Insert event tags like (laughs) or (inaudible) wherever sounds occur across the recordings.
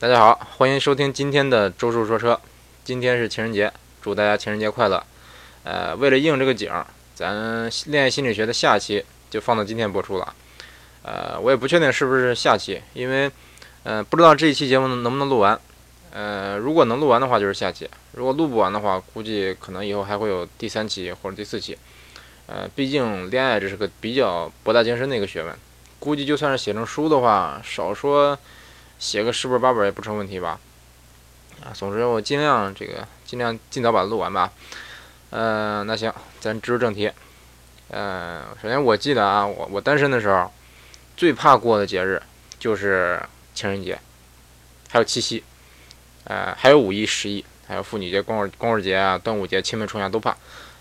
大家好，欢迎收听今天的周叔说车。今天是情人节，祝大家情人节快乐。呃，为了应这个景儿，咱恋爱心理学的下期就放到今天播出了。呃，我也不确定是不是下期，因为，呃，不知道这一期节目能不能录完。呃，如果能录完的话，就是下期；如果录不完的话，估计可能以后还会有第三期或者第四期。呃，毕竟恋爱这是个比较博大精深的一个学问，估计就算是写成书的话，少说。写个十本八本也不成问题吧？啊，总之我尽量这个尽量尽早把它录完吧。呃，那行，咱直入正题。呃，首先我记得啊，我我单身的时候，最怕过的节日就是情人节，还有七夕，呃，还有五一、十一，还有妇女节、光棍光棍节啊、端午节、清明、重阳都怕。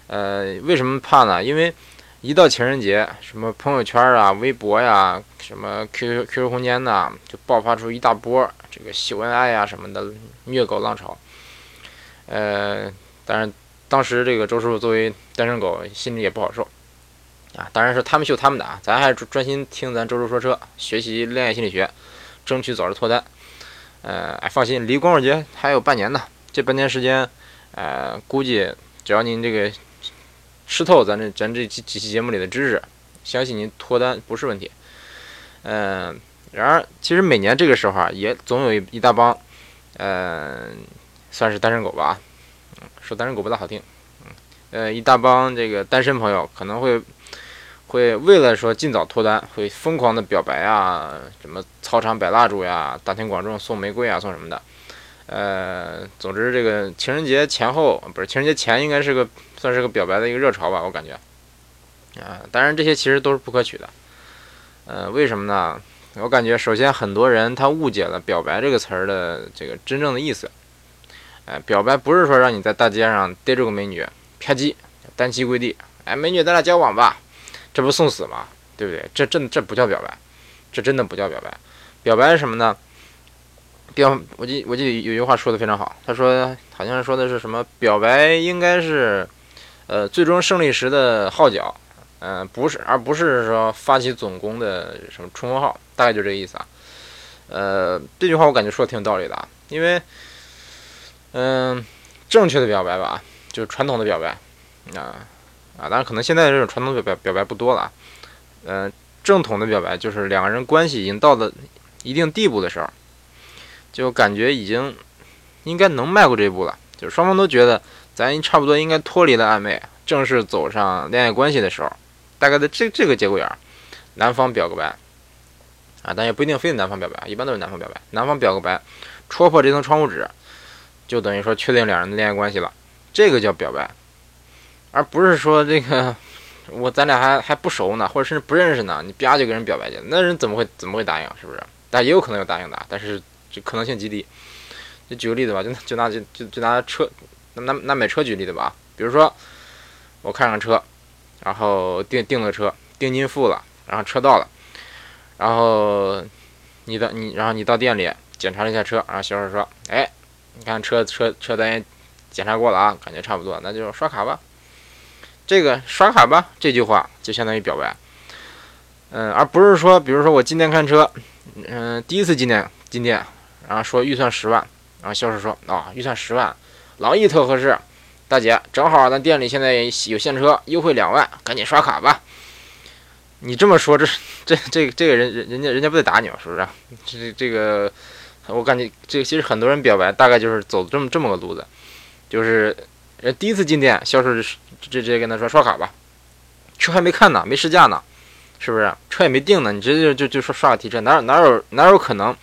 呃，为什么怕呢？因为一到情人节，什么朋友圈啊、微博呀、什么 QQ QQ 空间呐，就爆发出一大波这个秀恩爱呀什么的虐狗浪潮。呃，当然，当时这个周师傅作为单身狗，心里也不好受啊。当然是他们秀他们的啊，咱还是专心听咱周叔说车，学习恋爱心理学，争取早日脱单。呃，哎，放心，离光棍节还有半年呢。这半年时间，呃，估计只要您这个。吃透咱这咱这几几期节目里的知识，相信您脱单不是问题。嗯，然而其实每年这个时候啊，也总有一一大帮，嗯，算是单身狗吧。嗯，说单身狗不大好听。嗯，呃，一大帮这个单身朋友可能会会为了说尽早脱单，会疯狂的表白啊，什么操场摆蜡烛呀，大庭广众送玫瑰啊，送什么的。呃，总之这个情人节前后不是情人节前，应该是个算是个表白的一个热潮吧，我感觉。啊，当然这些其实都是不可取的。呃，为什么呢？我感觉首先很多人他误解了“表白”这个词儿的这个真正的意思。哎，表白不是说让你在大街上逮住个美女，啪叽单膝跪地，哎，美女咱俩交往吧，这不送死吗？对不对？这真这不叫表白，这真的不叫表白。表白是什么呢？表，我记我记得有句话说的非常好，他说好像说的是什么表白应该是，呃，最终胜利时的号角，嗯，不是，而不是说发起总攻的什么冲锋号，大概就这个意思啊。呃，这句话我感觉说的挺有道理的啊，因为，嗯，正确的表白吧，就是传统的表白，啊啊，当然可能现在这种传统表白表白不多了啊，嗯，正统的表白就是两个人关系已经到了一定地步的时候。就感觉已经应该能迈过这一步了，就是双方都觉得咱差不多应该脱离了暧昧，正式走上恋爱关系的时候，大概在这这个节骨眼儿，男方表个白啊，但也不一定非得男方表白，一般都是男方表白，男方表个白，戳破这层窗户纸，就等于说确定两人的恋爱关系了，这个叫表白，而不是说这个 (laughs) 我咱俩还还不熟呢，或者甚至不认识呢，你啪就给人表白去，那人怎么会怎么会答应？是不是？但也有可能有答应的，但是。这可能性极低。就举个例子吧，就就拿就就拿车，那那那买车举例子吧。比如说，我看上车，然后订订了车，定金付了，然后车到了，然后你到你，然后你到店里检查了一下车，然后销售说：“哎，你看车车车单检查过了啊，感觉差不多，那就刷卡吧。”这个刷卡吧这句话就相当于表白，嗯，而不是说，比如说我今天看车，嗯，第一次进店进店。然后说预算十万，然后销售说啊，预算十万，朗逸特合适，大姐正好咱店里现在有现车，优惠两万，赶紧刷卡吧。你这么说，这这这这个人人人家人家不得打你吗？是不是？这这个，我感觉这其实很多人表白大概就是走这么这么个路子，就是人第一次进店，销售直直接跟他说刷卡吧，车还没看呢，没试驾呢，是不是？车也没定呢，你直接就就就说刷卡提车，哪有哪有哪有可能？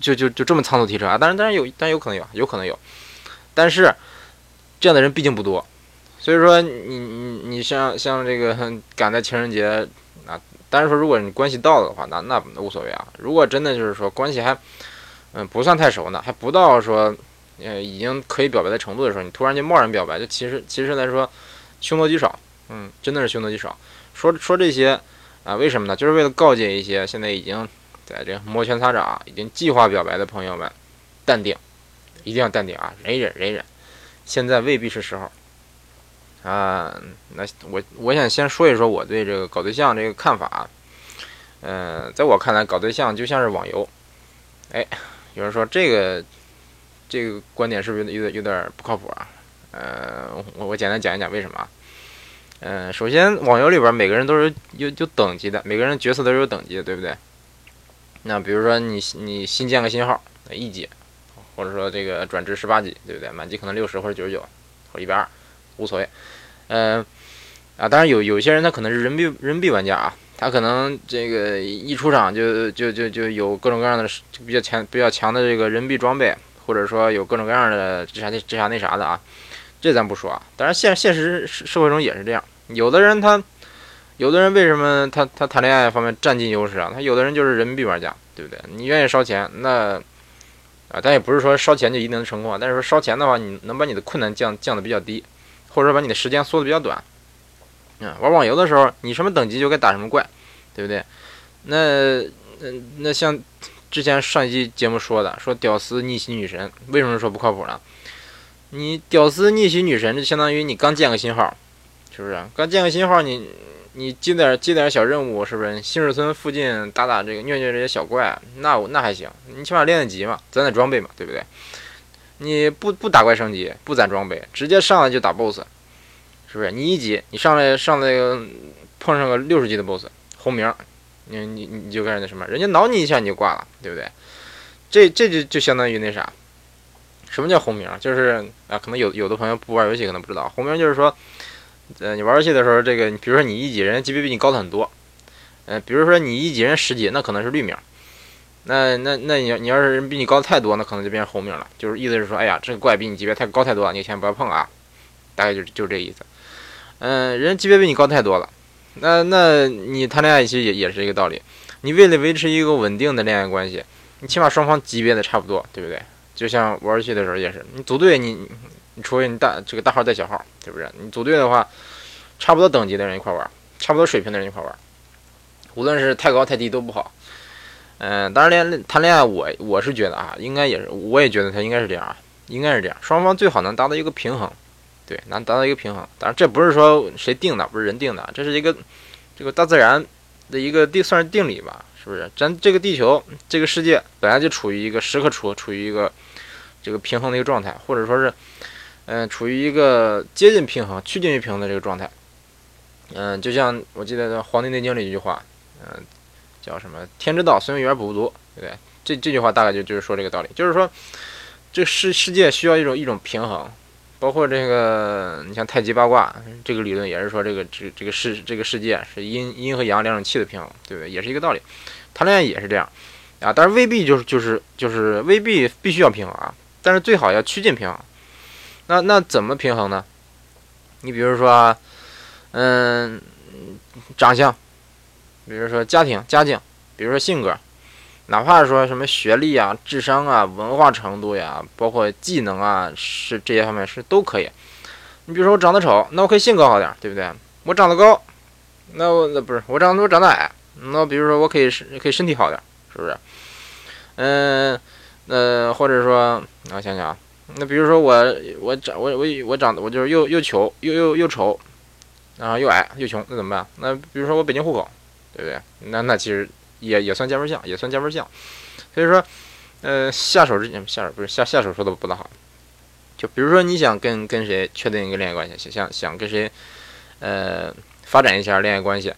就就就这么仓促提车啊！当然，当然有，但有可能有，有可能有。但是这样的人毕竟不多，所以说你你你像像这个 (laughs) 赶在情人节啊，当然说如果你关系到了的话，那那无所谓啊。如果真的就是说关系还嗯不算太熟呢，还不到说呃已经可以表白的程度的时候，你突然间贸然表白，就其实其实来说凶多吉少，嗯，真的是凶多吉少。说说这些啊，为什么呢？就是为了告诫一些现在已经。在这摩拳擦掌、已经计划表白的朋友们，淡定，一定要淡定啊！忍一忍，忍一忍，现在未必是时候啊。那我我想先说一说我对这个搞对象这个看法。嗯，在我看来，搞对象就像是网游，哎，有人说这个这个观点是不是有点有点不靠谱啊？呃，我我简单讲一讲为什么。嗯，首先网游里边每个人都是有有等级的，每个人角色都是有等级的，对不对？那比如说你你新建个新号，一级，或者说这个转职十八级，对不对？满级可能六十或者九十九或一百二，无所谓。嗯啊，当然有有些人他可能是人民币人民币玩家啊，他可能这个一出场就就就就有各种各样的比较强比较强的这个人民币装备，或者说有各种各样的这啥那这啥那啥的啊，这咱不说啊。当然现现实社会中也是这样，有的人他。有的人为什么他他谈恋爱方面占尽优势啊？他有的人就是人民币玩家，对不对？你愿意烧钱，那啊，但也不是说烧钱就一定能成功啊。但是说烧钱的话，你能把你的困难降降的比较低，或者说把你的时间缩的比较短。嗯，玩网游的时候，你什么等级就该打什么怪，对不对？那那那像之前上一期节目说的，说屌丝逆袭女神，为什么说不靠谱呢？你屌丝逆袭女神，就相当于你刚建个新号，是不是？刚建个新号，你你接点接点小任务，是不是？新水村附近打打这个虐虐这些小怪，那我那还行。你起码练练级嘛，攒攒装备嘛，对不对？你不不打怪升级，不攒装备，直接上来就打 BOSS，是不是？你一级，你上来上来碰上个六十级的 BOSS，红名，你你你就开始那什么，人家挠你一下你就挂了，对不对？这这就就相当于那啥，什么叫红名？就是啊，可能有有的朋友不玩游戏可能不知道，红名就是说。呃，你玩游戏的时候，这个，比如说你一级，人家级别比你高的很多。呃，比如说你一级，人十级，那可能是绿名。那那那你你要是人比你高太多，那可能就变成红名了。就是意思是说，哎呀，这个怪比你级别太高太多了，你先不要碰啊。大概就就这意思。嗯，人级别比你高太多了，那那你谈恋爱其实也也是一个道理。你为了维持一个稳定的恋爱关系，你起码双方级别的差不多，对不对？就像玩游戏的时候也是，你组队你。你除非你大这个大号带小号，对不对？你组队的话，差不多等级的人一块玩，差不多水平的人一块玩，无论是太高太低都不好。嗯，当然恋谈恋爱，我我是觉得啊，应该也是，我也觉得他应该是这样啊，应该是这样，双方最好能达到一个平衡，对，能达到一个平衡。当然这不是说谁定的，不是人定的，这是一个这个大自然的一个定算是定理吧，是不是？咱这个地球这个世界本来就处于一个时刻处处于一个这个平衡的一个状态，或者说是。嗯，处于一个接近平衡、趋近于平衡的这个状态。嗯，就像我记得《黄帝内经》里一句话，嗯，叫什么“天之道，虽远而补不足”，对不对？这这句话大概就就是说这个道理，就是说，这世世界需要一种一种平衡。包括这个，你像太极八卦这个理论，也是说这个这这个世这个世界是阴阴和阳两种气的平衡，对不对？也是一个道理。谈恋爱也是这样啊，但是未必就是就是就是未必必须要平衡啊，但是最好要趋近平衡。那那怎么平衡呢？你比如说，嗯，长相，比如说家庭家境，比如说性格，哪怕说什么学历啊、智商啊、文化程度呀，包括技能啊，是这些方面是都可以。你比如说我长得丑，那我可以性格好点，对不对？我长得高，那我那不是我长得我长得矮，那比如说我可以是可以身体好点，是不是？嗯，呃，或者说我想想啊。那比如说我我长我我我长得我就是又又穷又又又丑，然后又矮又穷，那怎么办？那比如说我北京户口，对不对？那那其实也也算加分项，也算加分项。所以说，呃，下手之前下手不是下下手说的不大好。就比如说你想跟跟谁确定一个恋爱关系，想想跟谁呃发展一下恋爱关系，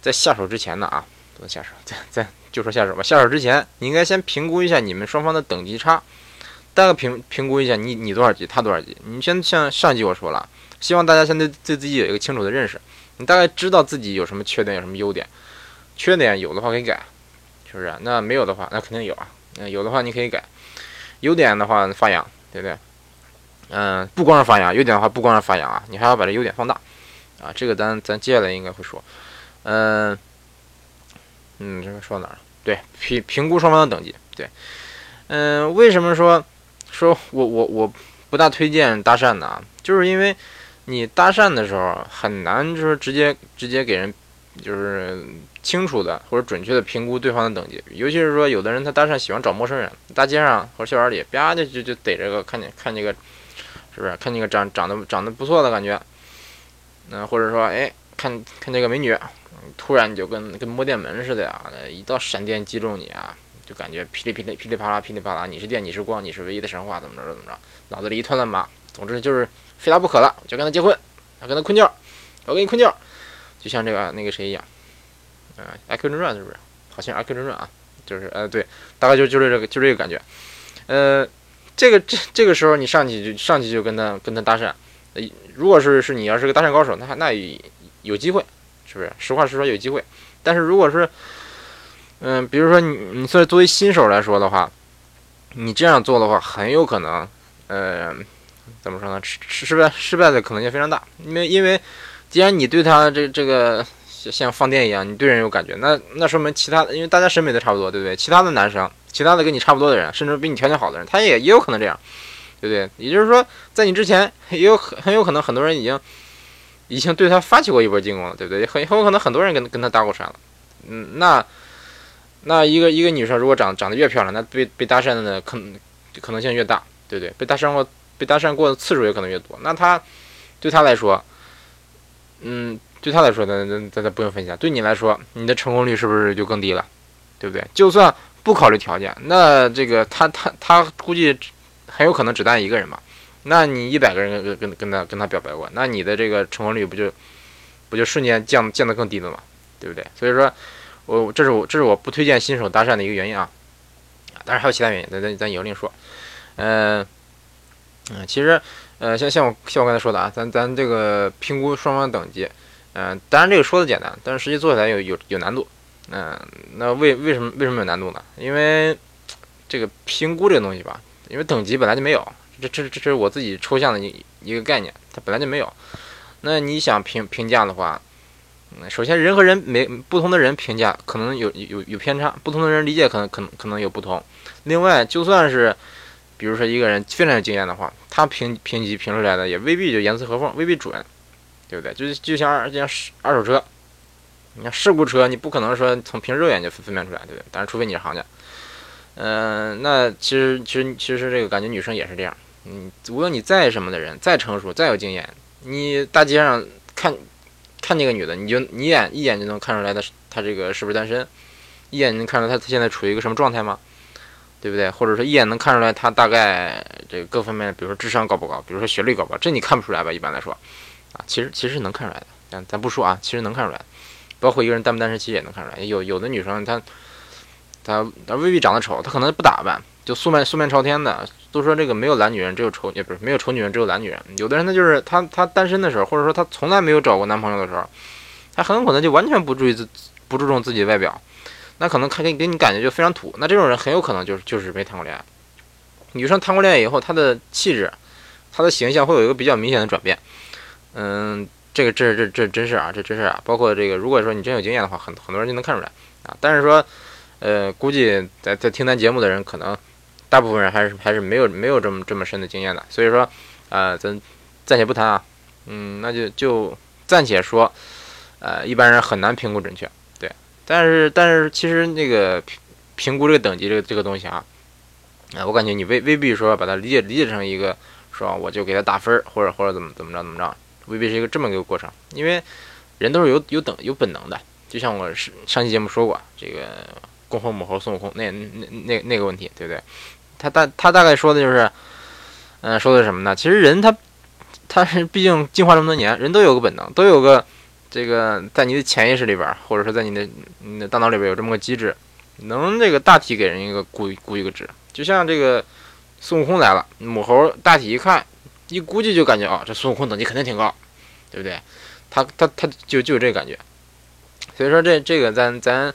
在下手之前呢啊，不能下手，在在就说下手吧。下手之前，你应该先评估一下你们双方的等级差。大概评评估一下，你你多少级，他多少级？你先像上集我说了，希望大家先对对自己有一个清楚的认识。你大概知道自己有什么缺点，有什么优点。缺点有的话可以改，是不是？那没有的话，那肯定有啊。嗯，有的话你可以改。优点的话发扬，对不对？嗯，不光是发扬，优点的话不光是发扬啊，你还要把这优点放大啊。这个咱咱接下来应该会说。嗯嗯，这个说哪儿？对，评评估双方的等级。对，嗯，为什么说？说我我我不大推荐搭讪的啊，就是因为你搭讪的时候很难，就是直接直接给人就是清楚的或者准确的评估对方的等级，尤其是说有的人他搭讪喜欢找陌生人，大街上或者校园里啪就就就逮这个看见看这个是不是？看见个长长得长得不错的感觉，那或者说哎看看这个美女，突然就跟跟摸电门似的呀，一道闪电击中你啊，就感觉噼里噼里噼里啪啦噼里啪啦，你是电，你是光，你是唯一的神话，怎么着怎么着，脑子里一团乱麻。总之就是非他不可了，就跟他结婚，要跟他困觉，我跟你困觉，就像这个那个谁一样，嗯，《阿 Q 正传》是不是？好像《阿 Q 正传》啊，就是呃对，大概就就是这个就这个感觉，呃，这个这这个时候你上去就上去就跟他跟他搭讪，呃，如果是是你要是个搭讪高手，那那有机会，是不是？实话实说有机会，但是如果是嗯，比如说你你作为作为新手来说的话，你这样做的话，很有可能，呃。怎么说呢？失失败失败的可能性非常大，因为因为既然你对他这这个像放电一样，你对人有感觉，那那说明其他的，因为大家审美都差不多，对不对？其他的男生，其他的跟你差不多的人，甚至比你条件好的人，他也也有可能这样，对不对？也就是说，在你之前，也有很很有可能很多人已经已经对他发起过一波进攻了，对不对？很很有可能很多人跟跟他搭过讪了，嗯，那那一个一个女生如果长长得越漂亮，那被被搭讪的可可能性越大，对不对？被搭讪过。被搭讪过的次数也可能越多，那她对她来说，嗯，对她来说，那那咱咱不用分析。对你来说，你的成功率是不是就更低了？对不对？就算不考虑条件，那这个他他他估计很有可能只带一个人嘛。那你一百个人跟跟跟他跟他表白过，那你的这个成功率不就不就瞬间降降得更低了嘛？对不对？所以说，我这是我这是我不推荐新手搭讪的一个原因啊。当然还有其他原因，咱咱咱以后另说。嗯。嗯，其实，呃，像像我像我刚才说的啊，咱咱这个评估双方等级，嗯，当然这个说的简单，但是实际做起来有有有难度。嗯，那为为什么为什么有难度呢？因为这个评估这个东西吧，因为等级本来就没有，这这这是我自己抽象的一一个概念，它本来就没有。那你想评评价的话，首先人和人没不同的人评价可能有有有偏差，不同的人理解可能可能可能有不同。另外，就算是比如说一个人非常有经验的话，他评评级评出来的也未必就严丝合缝，未必准，对不对？就是就像二就像二手车，你看事故车，你不可能说从凭肉眼就分分辨出来，对不对？但是除非你是行家，嗯，那其实其实其实这个感觉女生也是这样，嗯，无论你再什么的人，再成熟再有经验，你大街上看看那个女的，你就你眼一眼就能看出来她她这个是不是单身，一眼能看出来她她现在处于一个什么状态吗？对不对？或者说一眼能看出来她大概这个各方面，比如说智商高不高，比如说学历高不高，这你看不出来吧？一般来说，啊，其实其实能看出来的。咱咱不说啊，其实能看出来，包括一个人单不单身，其实也能看出来。有有的女生她她她未必长得丑，她可能不打扮，就素面素面朝天的。都说这个没有懒女人，只有丑，也不是没有丑女人，只有懒女人。有的人呢，就是她她单身的时候，或者说她从来没有找过男朋友的时候，她很可能就完全不注意自不注重自己外表。那可能看给给你感觉就非常土，那这种人很有可能就是就是没谈过恋爱。女生谈过恋爱以后，她的气质、她的形象会有一个比较明显的转变。嗯，这个这这这真是啊，这真是啊。包括这个，如果说你真有经验的话，很很多人就能看出来啊。但是说，呃，估计在在听咱节目的人，可能大部分人还是还是没有没有这么这么深的经验的。所以说，呃，咱暂且不谈啊。嗯，那就就暂且说，呃，一般人很难评估准确。对但是，但是，其实那个评评估这个等级，这个这个东西啊，啊，我感觉你未未必说把它理解理解成一个说我就给他打分，或者或者怎么怎么着怎么着，未必是一个这么一个过程。因为人都是有有等有本能的，就像我是上期节目说过这个公猴母猴孙悟空那那那那个问题，对不对？他大他大概说的就是，嗯，说的是什么呢？其实人他他是毕竟进化这么多年，人都有个本能，都有个。这个在你的潜意识里边，或者说在你的你的大脑里边有这么个机制，能这个大体给人一个估估一个值，就像这个孙悟空来了，母猴大体一看，一估计就感觉啊，这孙悟空等级肯定挺高，对不对？他他他就就有这个感觉，所以说这这个咱咱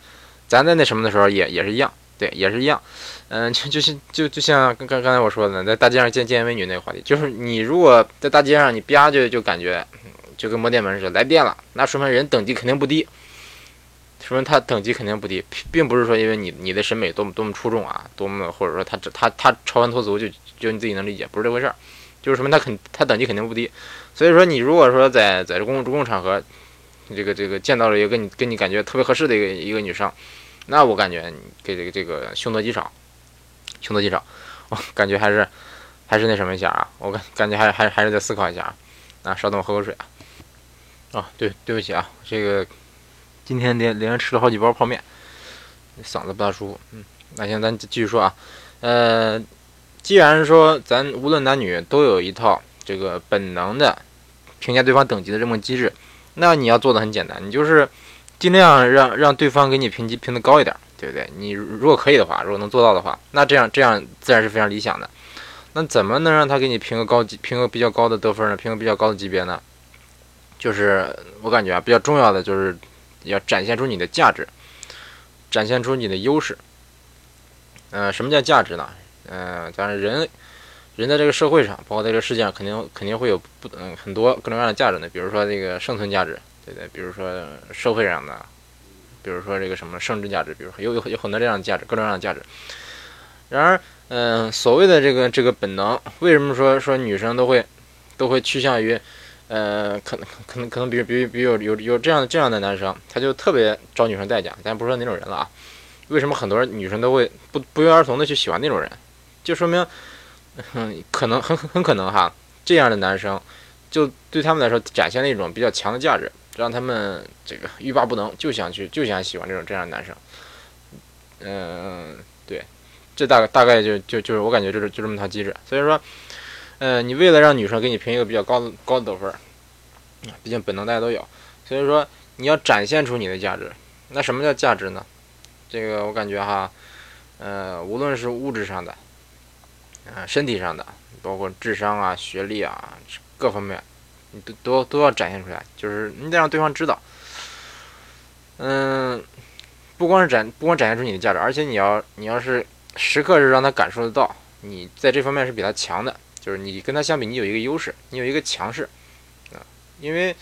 咱在那什么的时候也也是一样，对，也是一样，嗯，就就是就就像刚刚刚才我说的，在大街上见见美女那个话题，就是你如果在大街上你啪就就感觉。就跟摸电门似的，来电了，那说明人等级肯定不低，说明他等级肯定不低，并不是说因为你你的审美多么多么出众啊，多么或者说他他他超凡脱俗就就你自己能理解，不是这回事儿，就是说明他肯他等级肯定不低，所以说你如果说在在这公共公共场合，这个这个见到了一个跟你跟你感觉特别合适的一个一个女生，那我感觉给这个这个凶多吉少，凶多吉少，我感觉还是还是那什么一下啊，我感感觉还还还是再思考一下啊，啊，稍等我喝口水啊。啊，对，对不起啊，这个今天连连吃了好几包泡面，嗓子不大舒服，嗯。那行，咱继续说啊，呃，既然说咱无论男女都有一套这个本能的评价对方等级的这么机制，那你要做的很简单，你就是尽量让让对方给你评级评的高一点，对不对？你如果可以的话，如果能做到的话，那这样这样自然是非常理想的。那怎么能让他给你评个高级，评个比较高的得分呢？评个比较高的级别呢？就是我感觉啊，比较重要的就是要展现出你的价值，展现出你的优势。呃，什么叫价值呢？呃，当然人，人在这个社会上，包括在这个世界上，肯定肯定会有不嗯很多各种各样的价值的。比如说这个生存价值，对不对，比如说社会上的，比如说这个什么政治价值，比如说有有有很多这样的价值，各种各样的价值。然而，嗯，所谓的这个这个本能，为什么说说女生都会都会趋向于，呃，可能可能可能比如比如比如有有有这样这样的男生，他就特别招女生待见，咱不说哪种人了啊。为什么很多女生都会不不约而同的去喜欢那种人？就说明，嗯，可能很很可能哈，这样的男生就对他们来说展现了一种比较强的价值，让他们这个欲罢不能，就想去就想喜欢这种这样的男生。嗯，对，这大概大概就就就是我感觉就是就这么套机制。所以说，嗯，你为了让女生给你评一个比较高的高的得分，毕竟本能大家都有，所以说你要展现出你的价值。那什么叫价值呢？这个我感觉哈，呃，无论是物质上的，呃，身体上的，包括智商啊、学历啊各方面，你都都都要展现出来。就是你得让对方知道，嗯，不光是展，不光展现出你的价值，而且你要，你要是时刻是让他感受得到，你在这方面是比他强的。就是你跟他相比，你有一个优势，你有一个强势啊，因为，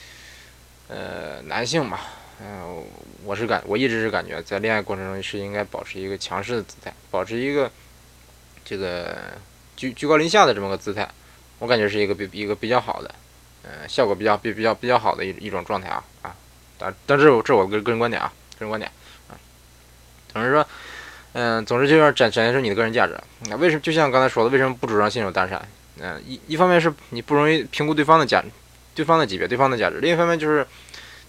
呃，男性嘛。嗯，我是感，我一直是感觉，在恋爱过程中是应该保持一个强势的姿态，保持一个这个居居高临下的这么个姿态，我感觉是一个比一个比较好的，呃，效果比较比比较比较好的一一种状态啊啊，但但是这是我个个人观点啊，个人观点啊，总之说，嗯，总之就要展展现出你的个人价值。那为什么就像刚才说的，为什么不主张新手搭讪？嗯，一一方面是你不容易评估对方的价，对方的级别，对方的价值；另一方面就是。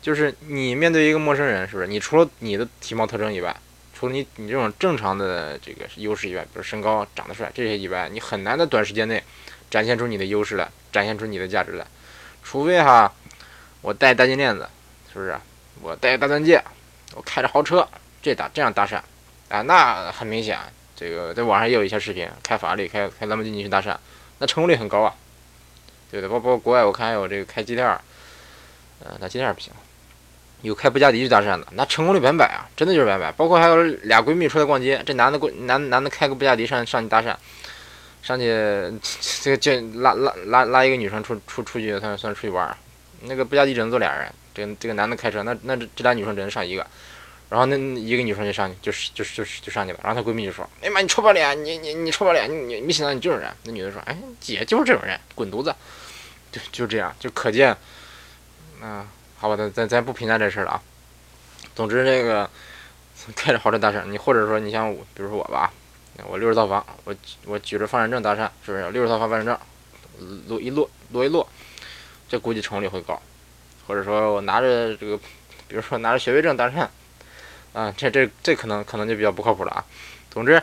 就是你面对一个陌生人，是不是？你除了你的体貌特征以外，除了你你这种正常的这个优势以外，比如身高、长得帅这些以外，你很难在短时间内展现出你的优势来，展现出你的价值来。除非哈，我戴大金链子，是不是？我戴大钻戒，我开着豪车，这搭这样搭讪啊，那很明显，这个在网上也有一些视频，开法拉利、开开兰博基尼去搭讪，那成功率很高啊，对对。包包括国外，我看还有这个开 GTR，嗯，那 GTR 不行。有开布加迪去搭讪的，那成功率百分百啊，真的就是百分百。包括还有俩闺蜜出来逛街，这男的过男男的开个布加迪上上去搭讪，上去这个就拉拉拉拉一个女生出出出去，算算出去玩那个布加迪只能坐俩人，这个这个男的开车，那那这这俩女生只能上一个。然后那一个女生就上去，就是就是就是就上去了。然后她闺蜜就说：“哎妈，你臭不要脸，你你你臭不要脸，你你没想到你这种人。”那女的说：“哎，姐就是这种人，滚犊子。”就就这样，就可见，啊。好吧，咱咱咱不评价这事儿了啊。总之，这个开着豪车搭讪，你或者说你像我，比如说我吧，我六十套房，我我举着房产证搭讪，是不是？六十套房产证，落一落落一落，这估计成功率会高。或者说我拿着这个，比如说拿着学位证搭讪，啊，这这这可能可能就比较不靠谱了啊。总之，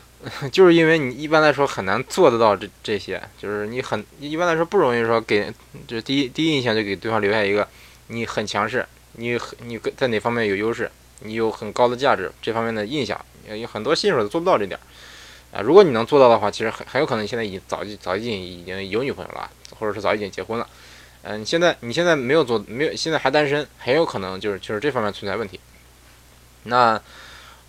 (laughs) 就是因为你一般来说很难做得到这这些，就是你很一般来说不容易说给，就第一第一印象就给对方留下一个。你很强势，你很你在哪方面有优势？你有很高的价值，这方面的印象，有很多新手都做不到这点啊。如果你能做到的话，其实很很有可能你现在已经早就早已经已经有女朋友了，或者是早已经结婚了。嗯，现在你现在没有做，没有现在还单身，很有可能就是就是这方面存在问题。那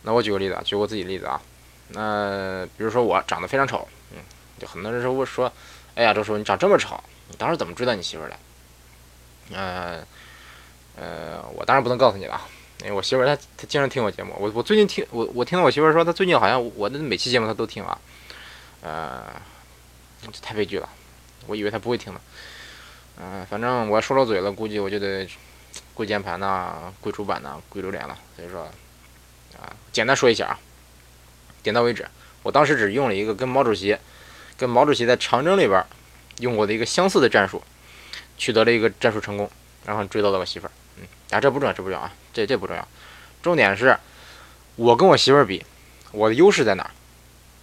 那我举个例子啊，举我自己例子啊。那比如说我长得非常丑，嗯，就很多人说我说，哎呀，周叔你长这么丑，你当时怎么追到你媳妇儿的？嗯。呃，我当然不能告诉你了，因为我媳妇儿她她经常听我节目。我我最近听我我听到我媳妇儿说，她最近好像我的每期节目她都听啊。呃，这太悲剧了，我以为她不会听呢。嗯，反正我说漏嘴了，估计我就得跪键盘呐，跪主板呐，跪榴莲了。所以说，啊，简单说一下啊，点到为止。我当时只用了一个跟毛主席跟毛主席在长征里边用过的一个相似的战术，取得了一个战术成功，然后追到了我媳妇儿。啊，这不重要，这不重要啊，这这不重要，重点是，我跟我媳妇儿比，我的优势在哪儿？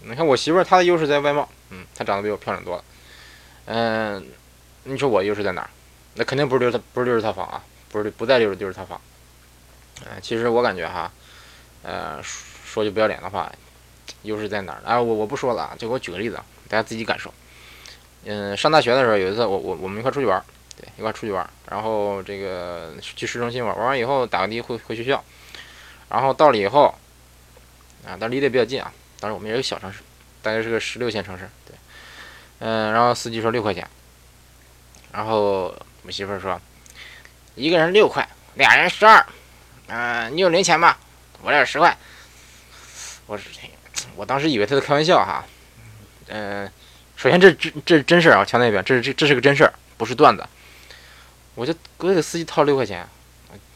你看我媳妇儿，她的优势在外貌，嗯，她长得比我漂亮多了。嗯，你说我优势在哪儿？那肯定不是六，不是六十套房啊，不是不在六十六十套房。嗯，其实我感觉哈，呃，说句不要脸的话，优势在哪儿？啊，我我不说了啊，就给我举个例子，大家自己感受。嗯，上大学的时候有一次，我我我们一块出去玩，对，一块出去玩，然后这个去市中心玩，玩完以后打个的回回学校，然后到了以后，啊，但离得比较近啊。当然，我们也是个小城市，大概是个十六线城市。对，嗯，然后司机说六块钱，然后我媳妇儿说，一个人六块，俩人十二，嗯，你有零钱吗？我这十块。我，我当时以为他在开玩笑哈。嗯，首先这这这是真事儿啊，强调一遍，这是这这是个真事儿，不是段子。我就我给司机掏六块钱，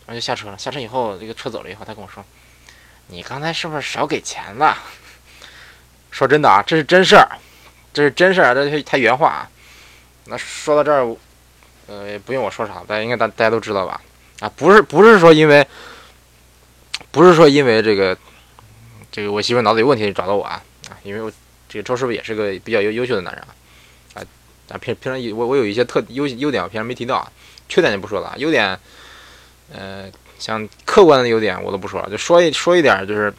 我就下车了。下车以后，这个车走了以后，他跟我说，你刚才是不是少给钱了？(laughs) 说真的啊，这是真事儿，这是真事儿，这是他原话啊。那说到这儿，呃，不用我说啥，大家应该大大家都知道吧？啊，不是不是说因为，不是说因为这个，这个我媳妇脑子有问题找到我啊啊，因为我这个周师傅也是个比较优优秀的男人啊啊啊平平常我我有一些特优优点，我平常没提到啊，缺点就不说了啊，优点，呃，像客观的优点我都不说了，就说一说一点就是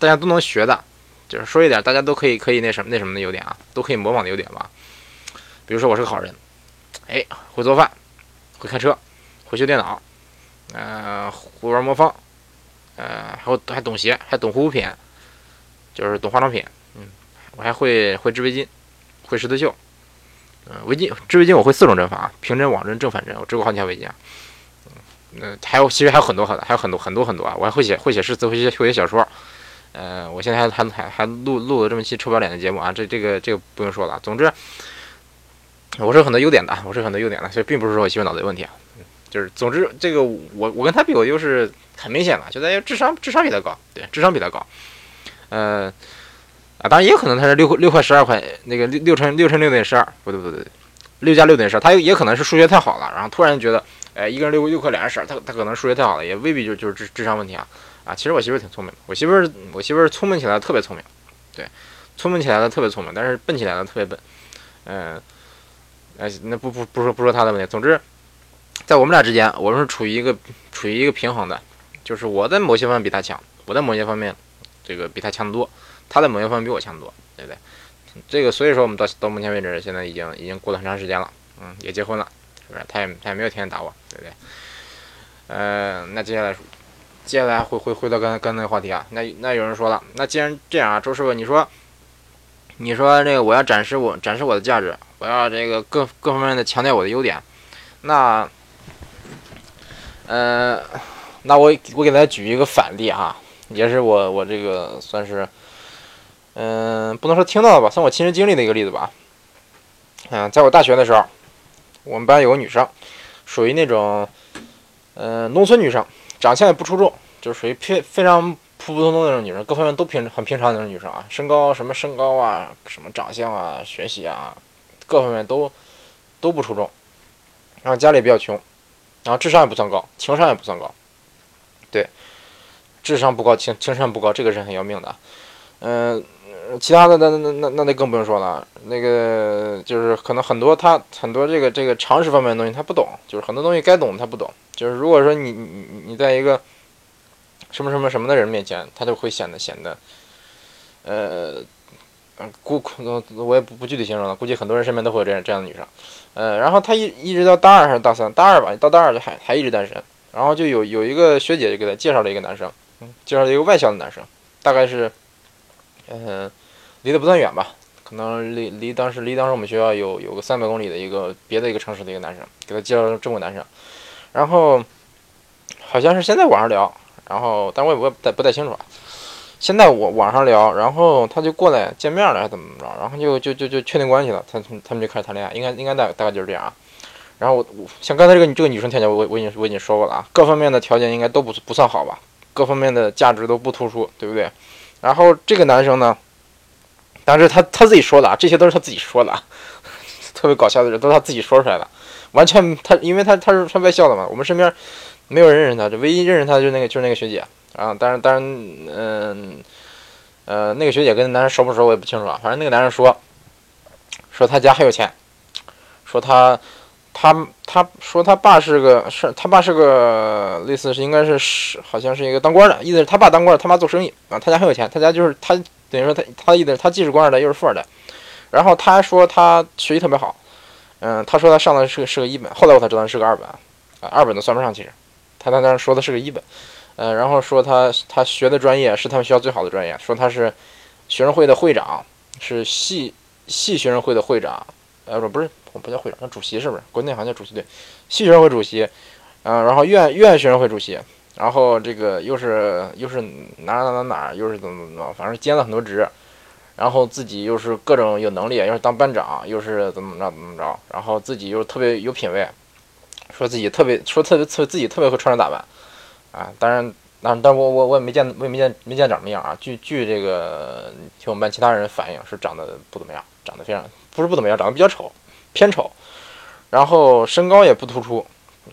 大家都能学的。就是说一点大家都可以可以那什么那什么的优点啊，都可以模仿的优点吧。比如说我是个好人，哎，会做饭，会开车，会修电脑，呃，会玩魔方，呃，还有还懂鞋，还懂护肤品，就是懂化妆品。嗯，我还会会织围巾，会十字绣。嗯，围巾织围巾我会四种针法，平针、网针、正反针，我织过好几条围巾啊。嗯，还有其实还有很多很多，还有很多很多很多啊，我还会写会写诗词，会写会写小说。呃，我现在还还还还录录了这么期臭不要脸的节目啊，这这个这个不用说了。总之，我是有很多优点的，我是有很多优点的，所以并不是说我媳妇脑子有问题啊，就是总之这个我我跟他比，我优势很明显了，就在于智商智商比他高，对，智商比他高。呃，啊，当然也可能他是六六块十二块，那个六六乘六乘六等于十二，不对不对，六加六等于十二，他也可能是数学太好了，然后突然觉得，哎，一个人六六块俩人十二，他他可能数学太好了，也未必就就是智智商问题啊。啊，其实我媳妇儿挺聪明的。我媳妇儿，我媳妇儿聪明起来特别聪明，对，聪明起来的特别聪明，但是笨起来的特别笨。嗯，哎，那不不不说不说她的问题。总之，在我们俩之间，我们是处于一个处于一个平衡的，就是我在某些方面比她强，我在某些方面这个比她强得多，他的某些方面比我强多，对不对？这个所以说我们到到目前为止，现在已经已经过了很长时间了，嗯，也结婚了，是不是？他也他也没有天天打我，对不对？嗯，那接下来。接下来回回回到刚刚那个话题啊，那那有人说了，那既然这样啊，周师傅，你说，你说这个我要展示我展示我的价值，我要这个各各方面的强调我的优点，那，呃，那我我给大家举一个反例哈，也是我我这个算是，嗯，不能说听到了吧，算我亲身经历的一个例子吧。嗯，在我大学的时候，我们班有个女生，属于那种，嗯，农村女生。长相也不出众，就属于偏非常普普通通那种女生，各方面都平很平常那种女生啊。身高什么身高啊，什么长相啊，学习啊，各方面都都不出众。然后家里比较穷，然后智商也不算高，情商也不算高。对，智商不高，情情商不高，这个是很要命的。嗯，其他的那那那那那更不用说了。那个就是可能很多他很多这个这个常识方面的东西他不懂，就是很多东西该懂他不懂。就是如果说你你你在一个什么什么什么的人面前，他就会显得显得，呃，估我也不不具体形容了，估计很多人身边都会有这样这样的女生，呃，然后他一一直到大二还是大三，大二吧，到大二就还还一直单身，然后就有有一个学姐就给他介绍了一个男生，介绍了一个外校的男生，大概是，嗯，离得不算远吧，可能离离当时离当时我们学校有有个三百公里的一个别的一个城市的一个男生，给他介绍中国男生。然后，好像是先在网上聊，然后，但我也不太不太清楚啊。现在我网上聊，然后他就过来见面了，还是怎么着？然后就就就就确定关系了，他他们就开始谈恋爱，应该应该大大概就是这样啊。然后我像刚才这个这个女生条件，我我已经我已经说过了啊，各方面的条件应该都不不算好吧，各方面的价值都不突出，对不对？然后这个男生呢，但是他他自己说的啊，这些都是他自己说的，(laughs) 特别搞笑的，都是他自己说出来的。完全他，因为他他是他外校的嘛，我们身边没有人认识他，这唯一认识他的就那个就是那个学姐啊。当然当然，嗯呃，那个学姐跟男生熟不熟我也不清楚啊，反正那个男生说，说他家很有钱，说他他他说他爸是个是他爸是个类似是应该是是好像是一个当官的，意思是他爸当官，他妈做生意啊，他家很有钱，他家就是他等于说他他意思他既是官二代又是富二代，然后他还说他学习特别好，嗯，他说他上的是个是个一本，后来我才知道是个二本啊，二本都算不上其实，他他当时说的是个一本。呃，然后说他他学的专业是他们学校最好的专业，说他是学生会的会长，是系系学生会的会长，呃，不不是，我不叫会长，叫主席是不是？国内好像叫主席对，系学生会主席，嗯，然后院院学生会主席，然后这个又是又是哪哪哪哪，又是怎么怎么，反正兼了很多职，然后自己又是各种有能力，又是当班长，又是怎么着怎么着，然后自己又特别有品位，说自己特别说特别特自己特别会穿着打扮。啊，当然，但但我我我也没见，我也没见没见长什么样啊。据据这个听我们班其他人反映，是长得不怎么样，长得非常不是不怎么样，长得比较丑，偏丑。然后身高也不突出，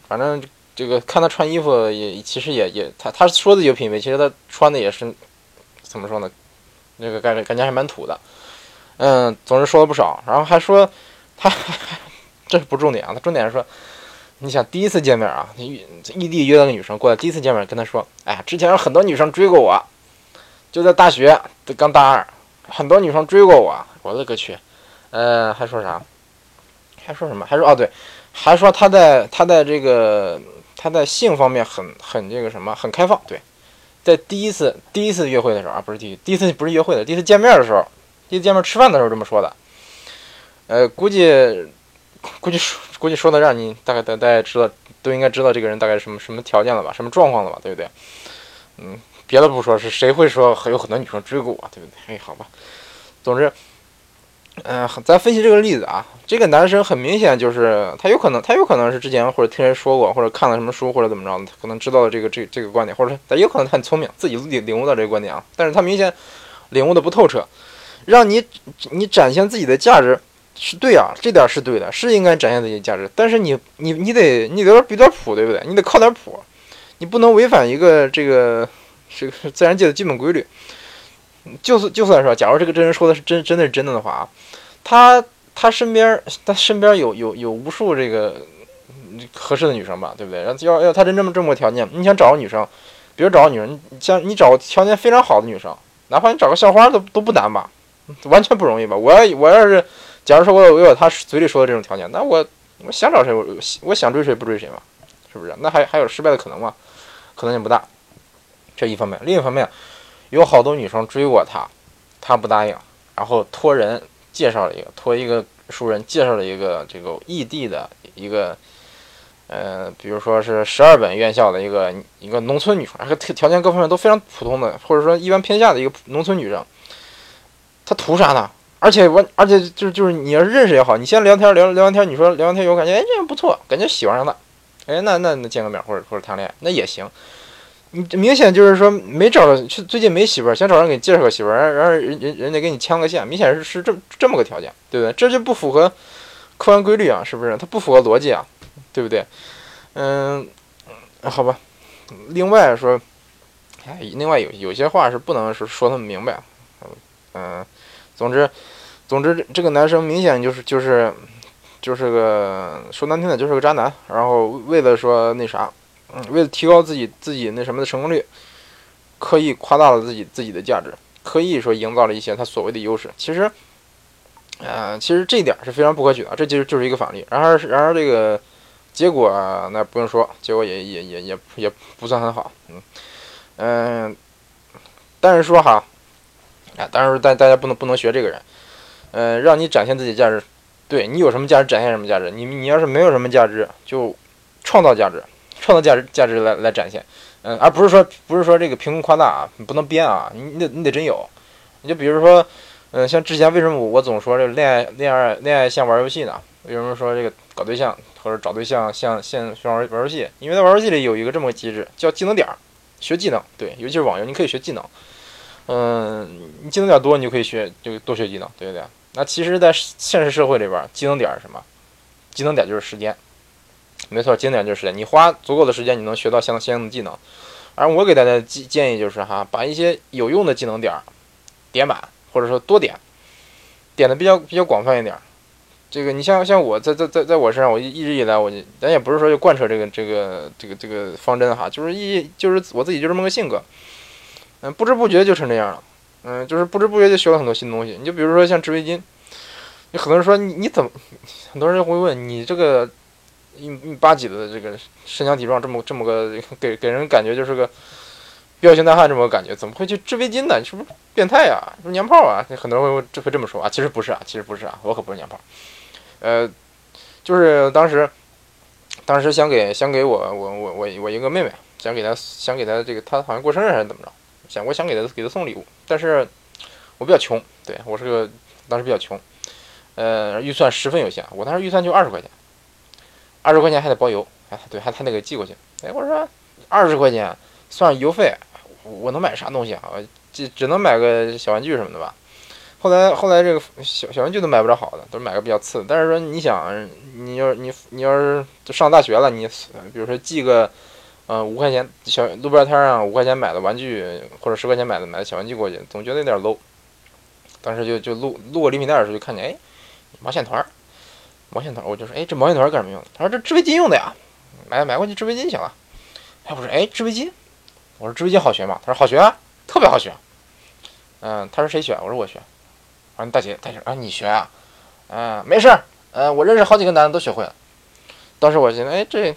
反正这个看他穿衣服也其实也也他他说的有品位，其实他穿的也是怎么说呢？那个感觉感觉还蛮土的。嗯，总之说了不少，然后还说他 (laughs) 这是不重点啊，他重点是说。你想第一次见面啊，异异地约了个女生过来，第一次见面跟她说：“哎呀，之前有很多女生追过我，就在大学，刚大二，很多女生追过我。”我勒个去！呃，还说啥？还说什么？还说哦对，还说他在他在这个他在性方面很很这个什么很开放。对，在第一次第一次约会的时候啊，不是第第一次不是约会的，第一次见面的时候，第一次见面吃饭的时候这么说的。呃，估计。估计说，估计说的让你大概大大家知道，都应该知道这个人大概什么什么条件了吧，什么状况了吧，对不对？嗯，别的不说，是谁会说有很多女生追过我，对不对？哎，好吧。总之，嗯，咱分析这个例子啊，这个男生很明显就是他有可能，他有可能是之前或者听人说过，或者看了什么书或者怎么着他，可能知道了这个这这个观点，或者他有可能他很聪明，自己领领悟到这个观点啊，但是他明显领悟的不透彻，让你你展现自己的价值。是对啊，这点是对的，是应该展现自己的价值。但是你你你得你得比点谱，对不对？你得靠点谱，你不能违反一个这个这个自然界的基本规律。就是就算说，假如这个真人说的是真真的是真的的话啊，他他身边他身边有有有无数这个合适的女生吧，对不对？要要他真这么这么个条件，你想找个女生，比如找个女生，像你找个条件非常好的女生，哪怕你找个校花都都不难吧，完全不容易吧？我要我要是。假如说我有我有他嘴里说的这种条件，那我我想找谁我我想追谁不追谁嘛，是不是？那还还有失败的可能吗？可能性不大。这一方面，另一方面，有好多女生追过他，他不答应，然后托人介绍了一个，托一个熟人介绍了一个这个异地的一个，呃，比如说是十二本院校的一个一个农村女生，个条件各方面都非常普通的，或者说一般偏下的一个农村女生，他图啥呢？而且我，而且就是就是，你要认识也好，你先聊天聊聊完天，你说聊完天有感觉，哎，这人不错，感觉喜欢上他，哎，那那那见个面或者或者谈恋爱那也行。你明显就是说没找着，最近没媳妇儿，想找人给介绍个媳妇儿，然后人人人家给你牵个线，明显是是这这么个条件，对不对？这就不符合客观规律啊，是不是？它不符合逻辑啊，对不对？嗯，好吧。另外说，哎，另外有有些话是不能是说那么明白，嗯，总之。总之，这个男生明显就是就是就是个说难听点就是个渣男，然后为了说那啥，嗯，为了提高自己自己那什么的成功率，刻意夸大了自己自己的价值，刻意说营造了一些他所谓的优势。其实，呃，其实这一点是非常不可取的，这其实就是一个反例。然而，然而这个结果那不用说，结果也也也也也不算很好，嗯嗯，但是说哈，啊，但是大大家不能不能学这个人。呃，让你展现自己价值，对你有什么价值展现什么价值。你你要是没有什么价值，就创造价值，创造价值价值来来展现。嗯，而不是说不是说这个凭空夸大啊，你不能编啊，你你得你得真有。你就比如说，嗯，像之前为什么我我总说这个恋爱恋爱恋爱像玩游戏呢？为什么说这个搞对象或者找对象像像像玩玩游戏？因为在玩游戏里有一个这么个机制，叫技能点儿，学技能。对，尤其是网游，你可以学技能。嗯，你技能点多，你就可以学就多学技能，对不对？那其实，在现实社会里边，技能点是什么？技能点就是时间，没错，经典就是时间。你花足够的时间，你能学到相相应的技能。而我给大家建建议就是哈，把一些有用的技能点，点满，或者说多点，点的比较比较广泛一点。这个你像像我在在在在我身上，我一直以来我就咱也不是说就贯彻这个这个这个这个方针哈，就是一就是我自己就这么个性格，嗯，不知不觉就成这样了，嗯，就是不知不觉就学了很多新东西。你就比如说像织围巾，有很多人说你你怎么，很多人会问你这个一米八几的这个身强体壮，这么这么个给给人感觉就是个彪形大汉这么个感觉，怎么会去织围巾呢？你是不是变态啊？是不是娘炮啊？很多人会这会这么说啊，其实不是啊，其实不是啊，我可不是娘炮。呃，就是当时，当时想给想给我我我我我一个妹妹，想给她想给她这个她好像过生日还是怎么着，想我想给她给她送礼物，但是我比较穷，对我是个当时比较穷，呃，预算十分有限，我当时预算就二十块钱，二十块钱还得包邮，哎，对，还还得给寄过去，哎，我说二十块钱算邮费，我能买啥东西啊？只只能买个小玩具什么的吧。后来，后来这个小小玩具都买不着好的，都买个比较次的。但是说，你想，你要你你要是就上大学了，你比如说寄个，嗯，五块钱小路边摊上五块钱买的玩具，或者十块钱买的买的小玩具过去，总觉得有点 low。当时就就路路过礼品店的时候，就看见哎，毛线团儿，毛线团，我就说哎，这毛线团干什么用的？他说这织围巾用的呀，买买过去织围巾行了。哎，我说哎，织围巾，我说织围巾好学吗？他说好学啊，特别好学。嗯，他说谁学？我说我学。啊，大姐，大姐，啊，你学啊？嗯，没事儿，嗯，我认识好几个男的都学会了。当时我寻思，哎，这，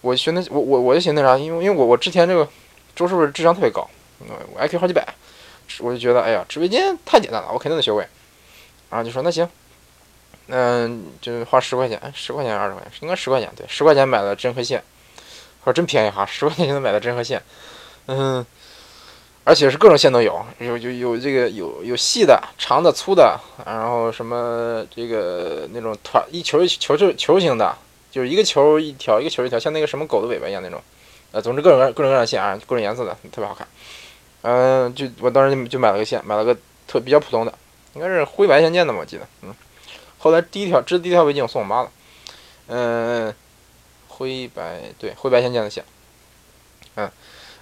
我学那，我我我就寻思那啥，因为因为我我之前这个周师傅智商特别高，我 IQ 好几百，我就觉得，哎呀，织围巾太简单了，我肯定能学会。然后就说那行，嗯，就花十块钱，十块钱二十块钱，应该十块钱，对，十块钱买了针和线，说真便宜哈，十块钱就能买到针和线，嗯。而且是各种线都有，有有有这个有有细的、长的、粗的，然后什么这个那种团一球一球球球形的，就是一个球一条，一个球一条，像那个什么狗的尾巴一样那种。呃，总之各种各各种各样的线啊，各种颜色的，特别好看。嗯，就我当时就就买了个线，买了个特比较普通的，应该是灰白相间的吧，我记得。嗯，后来第一条织第一条围巾我送我妈了。嗯，灰白对灰白相间的线。嗯，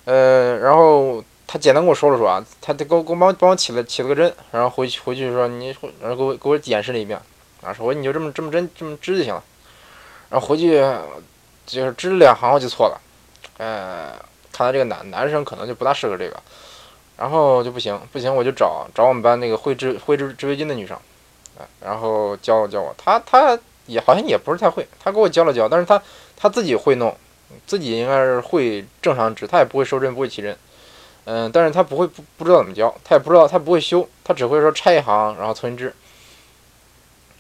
呃，然后。他简单跟我说了说啊，他得给我给我帮帮我起了起了个针，然后回去回去说你，然后给我给我演示了一遍，啊，说你就这么这么针这么织就行了，然后回去就是织了两行我就错了，呃，看来这个男男生可能就不大适合这个，然后就不行不行我就找找我们班那个会织会织织围巾的女生，然后教教我，他他也好像也不是太会，他给我教了教，但是他他自己会弄，自己应该是会正常织，他也不会收针不会起针。嗯，但是他不会不不知道怎么教，他也不知道他不会修，他只会说拆一行然后重新织。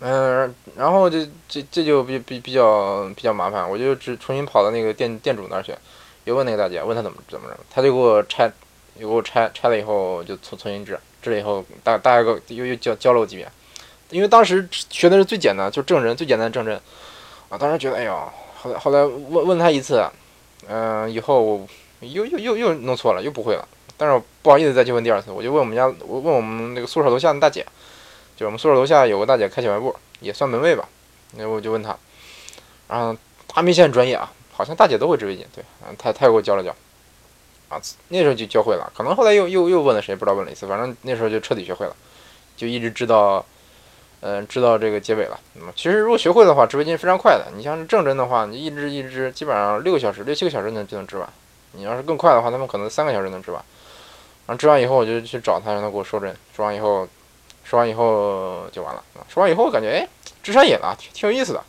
嗯，然后这这这就比比比较比较麻烦，我就只重新跑到那个店店主那儿去，又问那个大姐，问他怎么怎么着，他就给我拆，又给我拆拆了以后就重重新织，织了以后大大概又又教教了我几遍，因为当时学的是最简单，就正针最简单的正针，啊，当时觉得哎呦，后来后来问问他一次，嗯，以后。又又又又弄错了，又不会了。但是不好意思再去问第二次，我就问我们家，我问我们那个宿舍楼下的大姐，就我们宿舍楼下有个大姐开小卖部，也算门卫吧。那我就问她，然后她明显专业啊，好像大姐都会织围巾，对，她她又给我教了教，啊，那时候就教会了。可能后来又又又问了谁，不知道问了一次，反正那时候就彻底学会了，就一直知道，嗯，知道这个结尾了。那么其实如果学会的话，织围巾非常快的。你像正针的话，你一织一织，基本上六个小时、六七个小时能就能织完。你要是更快的话，他们可能三个小时能织完。然后织完以后，我就去找他，让他给我收针。收完以后，收完以后就完了。收完以后，感觉哎，织上瘾了，挺挺有意思的。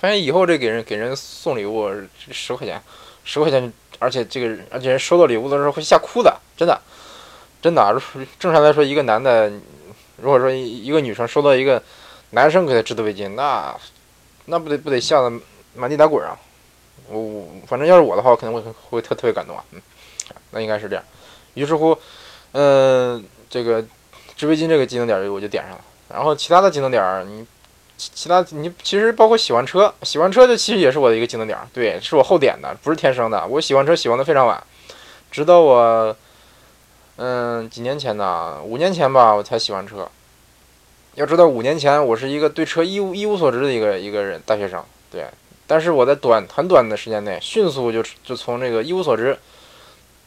发现以后这给人给人送礼物，十块钱，十块钱，而且这个而且人收到礼物的时候会吓哭的，真的，真的。正常来说，一个男的，如果说一个女生收到一个男生给她织的围巾，那那不得不得吓得满地打滚啊！我我反正要是我的话，我肯定会会特特别感动啊，嗯，那应该是这样。于是乎，嗯，这个织围巾这个技能点我就点上了。然后其他的技能点，你其他你其实包括喜欢车，喜欢车这其实也是我的一个技能点，对，是我后点的，不是天生的。我喜欢车喜欢的非常晚，直到我嗯几年前呢，五年前吧，我才喜欢车。要知道五年前我是一个对车一无一无所知的一个一个人，大学生，对。但是我在短很短的时间内，迅速就就从这个一无所知，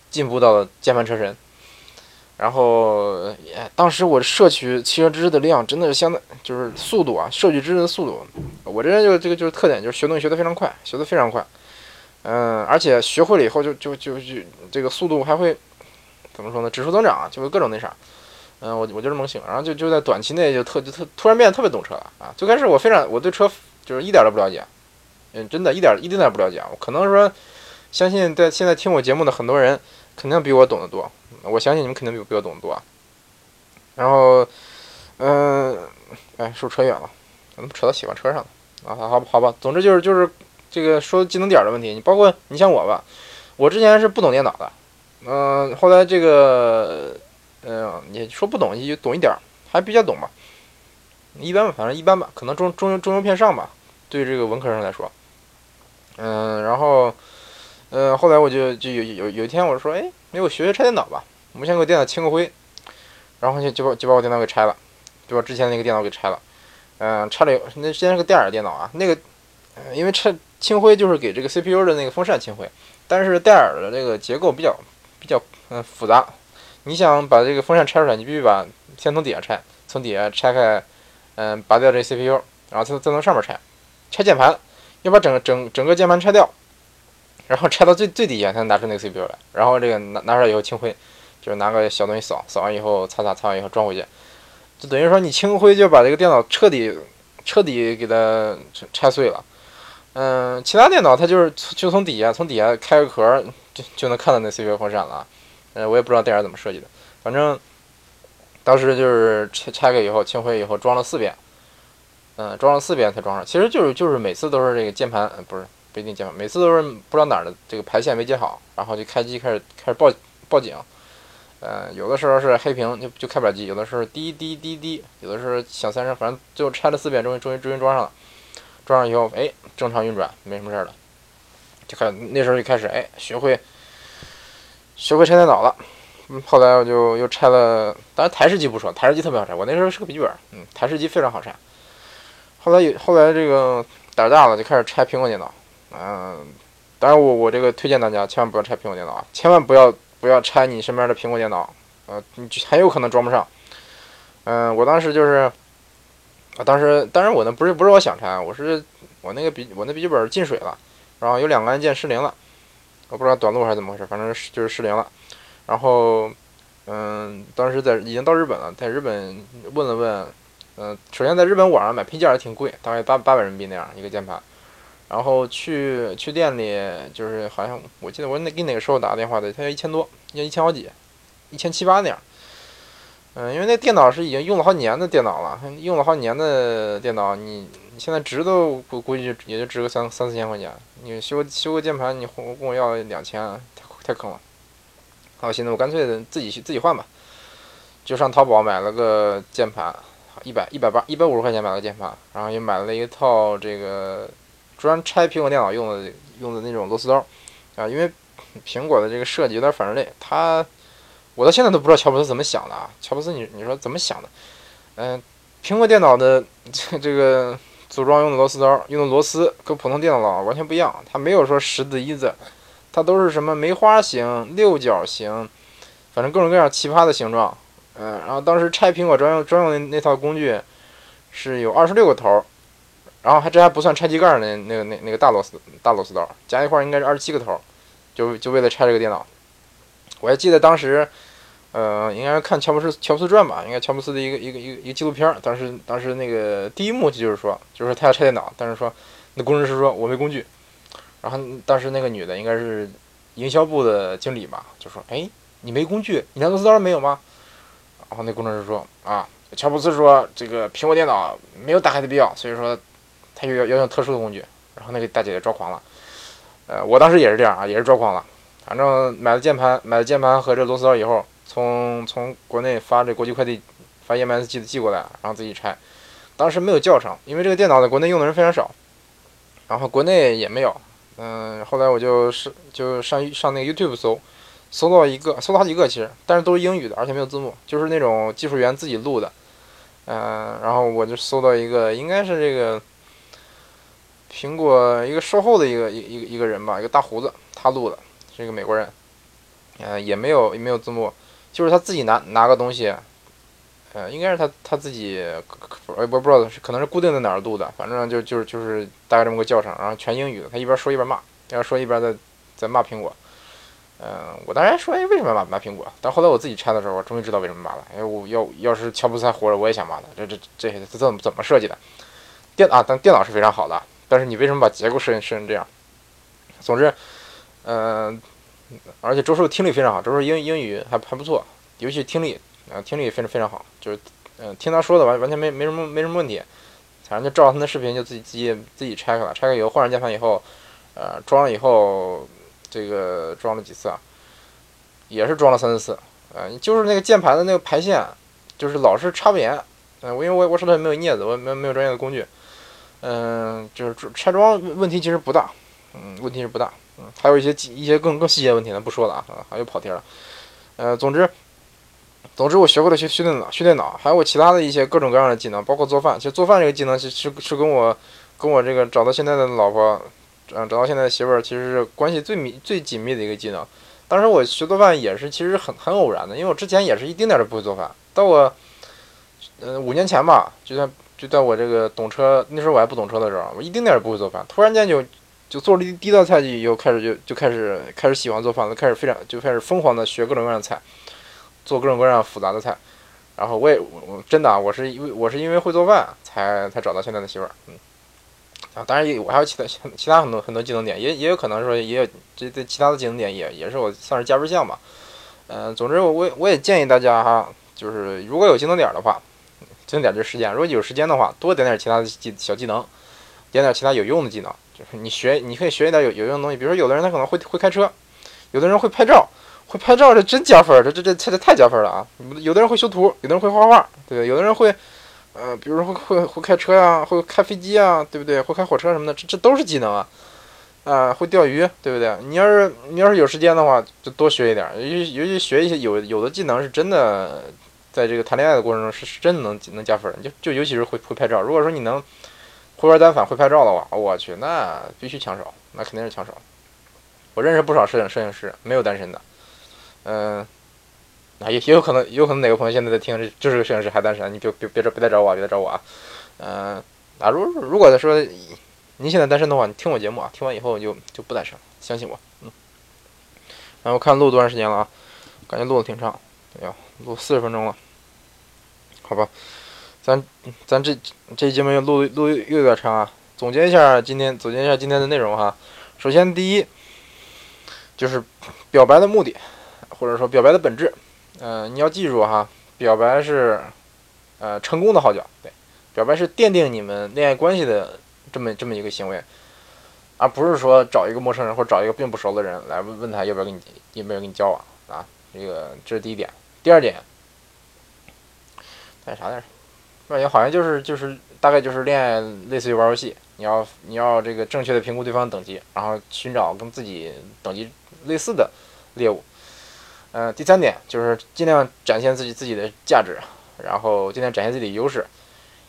进步到了键盘车神。然后当时我摄取汽车知识的量真的是相当，就是速度啊，摄取知识的速度，我这人就这个就是特点，就是学东西学得非常快，学得非常快。嗯，而且学会了以后就就就就这个速度还会怎么说呢？指数增长，就会各种那啥。嗯，我我就是猛醒，然后就就在短期内就特就特突然变得特别懂车了啊！最开始我非常我对车就是一点都不了解，嗯，真的一点一丁点不了解。我可能说，相信在现在听我节目的很多人肯定比我懂得多。我相信你们肯定比比我懂得多，然后，嗯，哎，是不是扯远了？怎么扯到喜欢车上了？啊，好，好，好吧。总之就是就是这个说技能点的问题。你包括你像我吧，我之前是不懂电脑的，嗯，后来这个，嗯，你说不懂也懂一点儿，还比较懂吧，一般吧，反正一般吧，可能中中中庸偏上吧，对这个文科生来说，嗯，然后，嗯，后来我就就有有有一天我说，哎，没有学学拆电脑吧。我们先给我电脑清个灰，然后就就把就把我电脑给拆了，就把之前那个电脑给拆了。嗯，拆了那之前是个戴尔电脑啊，那个因为拆清灰就是给这个 CPU 的那个风扇清灰，但是戴尔的这个结构比较比较嗯复杂，你想把这个风扇拆出来，你必须把先从底下拆，从底下拆开，嗯，拔掉这 CPU，然后再再从上面拆，拆键盘要把整个整整个键盘拆掉，然后拆到最最底下才能拿出那个 CPU 来，然后这个拿拿出来以后清灰。就是拿个小东西扫，扫完以后擦擦，擦完以后装回去，就等于说你清灰就把这个电脑彻底彻底给它拆碎了。嗯，其他电脑它就是就从底下从底下开个壳就就能看到那 CPU 风扇了。嗯，我也不知道戴尔怎么设计的，反正当时就是拆拆开以后清灰以后装了四遍，嗯，装了四遍才装上。其实就是就是每次都是这个键盘不是不一定键盘，每次都是不知道哪儿的这个排线没接好，然后就开机开始开始报报警。呃，有的时候是黑屏就就开不了机，有的时候滴滴滴滴，有的时候响三声，反正最后拆了四遍，终于终于终于装上了。装上以后，哎，正常运转，没什么事儿了。就开那时候就开始，哎，学会学会拆电脑了。嗯，后来我就又拆了，当然台式机不说，台式机特别好拆。我那时候是个笔记本，嗯，台式机非常好拆。后来有后来这个胆大了，就开始拆苹果电脑。嗯，当然我我这个推荐大家千万不要拆苹果电脑啊，千万不要。不要拆你身边的苹果电脑，呃，你很有可能装不上。嗯，我当时就是，啊，当时当然我那不是不是我想拆，我是我那个笔我那笔记本进水了，然后有两个按键失灵了，我不知道短路还是怎么回事，反正是就是失灵了。然后，嗯，当时在已经到日本了，在日本问了问，嗯，首先在日本网上买配件也挺贵，大概八八百人民币那样一个键盘。然后去去店里，就是好像我记得我那给哪个时候打电话的，他要一千多，要一千好几，一千七八那样。嗯，因为那电脑是已经用了好几年的电脑了，用了好几年的电脑，你现在值都估估计也就值个三三四千块钱。你修修个键盘，你跟我要两千，太太坑了。好，现在我干脆自己去自己换吧，就上淘宝买了个键盘，一百一百八一百五十块钱买了个键盘，然后又买了一套这个。专拆苹果电脑用的用的那种螺丝刀，啊，因为苹果的这个设计有点反人类，他我到现在都不知道乔布斯怎么想的啊。乔布斯，你你说怎么想的？嗯，苹果电脑的这 (laughs) 这个组装用的螺丝刀用的螺丝跟普通电脑完全不一样，它没有说十字一字，它都是什么梅花形、六角形，反正各种各样奇葩的形状。嗯，然后当时拆苹果专用专用的那套工具是有二十六个头。然后还这还不算拆机盖那那个那那个大螺丝大螺丝刀，加一块应该是二十七个头，就就为了拆这个电脑。我还记得当时，呃，应该是看乔布斯乔布斯传吧，应该乔布斯的一个一个一个一个纪录片。当时当时那个第一幕就是说，就是他要拆电脑，但是说那工程师说我没工具。然后当时那个女的应该是营销部的经理吧，就说：“哎，你没工具，你连螺丝刀都没有吗？”然后那工程师说：“啊，乔布斯说这个苹果电脑没有打开的必要，所以说。”他就要要用特殊的工具，然后那个大姐姐抓狂了，呃，我当时也是这样啊，也是抓狂了。反正买了键盘，买了键盘和这螺丝刀以后，从从国内发这国际快递，发 EMS 寄的寄过来，然后自己拆。当时没有教程，因为这个电脑在国内用的人非常少，然后国内也没有。嗯，后来我就是就上上那个 YouTube 搜，搜到一个，搜到好几个其实，但是都是英语的，而且没有字幕，就是那种技术员自己录的。嗯，然后我就搜到一个，应该是这个。苹果一个售后的一个一一个一个人吧，一个大胡子，他录的，是一个美国人，呃，也没有也没有字幕，就是他自己拿拿个东西，呃，应该是他他自己，呃，不不知道是可能是固定在哪儿录的，反正就就是就是大概这么个教程，然后全英语的，他一边说一边骂，一边说一边在在骂苹果。嗯，我当时还说，哎，为什么骂骂苹果？但后来我自己拆的时候，我终于知道为什么骂了。因哎，我要要是乔布斯还活着，我也想骂他。这这这这怎么怎么设计的？电啊，但电脑是非常好的，但是你为什么把结构设计设成这样？总之，嗯，而且周叔听力非常好，周叔英英语还还不错，尤其听力啊，听力非常非常好，就是嗯，听他说的完完全没没什么没什么问题。反正就照着他的视频，就自己自己自己拆开了，拆开以后换上键盘以后，呃，装了以后。这个装了几次啊？也是装了三四次，嗯，就是那个键盘的那个排线，就是老是插不严，嗯，我因为我我手头也没有镊子，我没没有专业的工具，嗯，就是拆装问题其实不大，嗯，问题是不大，嗯，还有一些一些更更细节问题呢，不说了啊，还有跑题了，呃，总之，总之我学会了学学电脑，学电脑，还有我其他的一些各种各样的技能，包括做饭，其实做饭这个技能是是是跟我跟我这个找到现在的老婆。嗯，找到现在的媳妇儿其实是关系最密、最紧密的一个技能。当时我学做饭也是，其实很很偶然的，因为我之前也是一丁点儿都不会做饭。到我，嗯，五年前吧，就在就在我这个懂车那时候我还不懂车的时候，我一丁点儿也不会做饭。突然间就就做了第一道菜以后，开始就就开始开始喜欢做饭了，开始非常就开始疯狂的学各种各样的菜，做各种各样复杂的菜。然后我也我真的啊我是因为我是因为会做饭才才找到现在的媳妇儿，嗯。啊，当然也我还有其他其他很多很多技能点，也也有可能说也有这这其他的技能点也也是我算是加分项吧。嗯，总之我我我也建议大家哈，就是如果有技能点的话，技能点就是时间，如果有时间的话，多点点其他的技小技能，点点其他有用的技能，你学你可以学一点有有用的东西，比如说有的人他可能会会开车，有的人会拍照，会拍照这真加分，这这这这太加分了啊！有的人会修图，有的人会画画，对有的人会。呃，比如说会会会开车呀，会开飞机啊，对不对？会开火车什么的，这这都是技能啊。啊，会钓鱼，对不对？你要是你要是有时间的话，就多学一点，尤其尤其学一些有有的技能是真的，在这个谈恋爱的过程中是是真的能能加分。就就尤其是会会拍照，如果说你能会玩单反、会拍照的话，我去，那必须抢手，那肯定是抢手。我认识不少摄影摄影师，没有单身的，嗯。啊，也也有可能，有可能哪个朋友现在在听，这就是个摄影师还单身，你别别别找别再找我，别再找我啊。嗯，啊，如如果说你现在单身的话，你听我节目啊，听完以后就就不单身了，相信我。嗯。然后看录多长时间了啊？感觉录的挺长，哎呀，录四十分钟了。好吧，咱咱这这节目又录录又有点长啊。总结一下今天，总结一下今天的内容哈。首先，第一就是表白的目的，或者说表白的本质。嗯，你要记住哈，表白是，呃，成功的号角。对，表白是奠定你们恋爱关系的这么这么一个行为，而不是说找一个陌生人或找一个并不熟的人来问问他要不要跟你有没有跟你交往啊。这个这是第一点。第二点，干啥来着？感觉好像就是就是大概就是恋爱，类似于玩游戏。你要你要这个正确的评估对方等级，然后寻找跟自己等级类似的猎物。嗯，第三点就是尽量展现自己自己的价值，然后尽量展现自己的优势，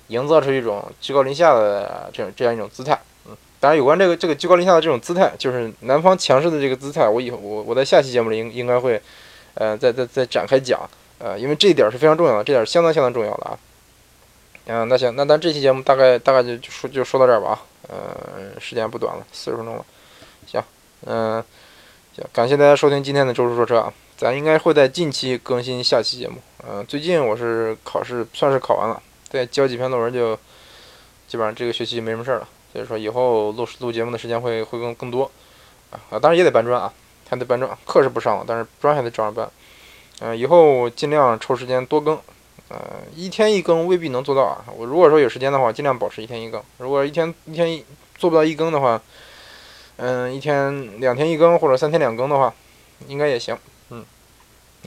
营造出一种居高临下的这种这样一种姿态。嗯，当然有关这个这个居高临下的这种姿态，就是男方强势的这个姿态，我以后我我在下期节目里应应该会，呃，再再再展开讲。呃，因为这一点是非常重要的，这点相当相当重要的啊。嗯，那行，那咱这期节目大概大概就就说就说到这儿吧啊。嗯，时间不短了，四十分钟了。行，嗯，行，感谢大家收听今天的周叔说车啊。咱应该会在近期更新下期节目。嗯，最近我是考试算是考完了，再交几篇论文就基本上这个学期没什么事儿了。所以说以后录录节目的时间会会更更多啊，当然也得搬砖啊，还得搬砖。课是不上了，但是砖还得照样搬。嗯，以后尽量抽时间多更。呃，一天一更未必能做到啊。我如果说有时间的话，尽量保持一天一更。如果一天一天做不到一更的话，嗯，一天两天一更或者三天两更的话，应该也行。嗯，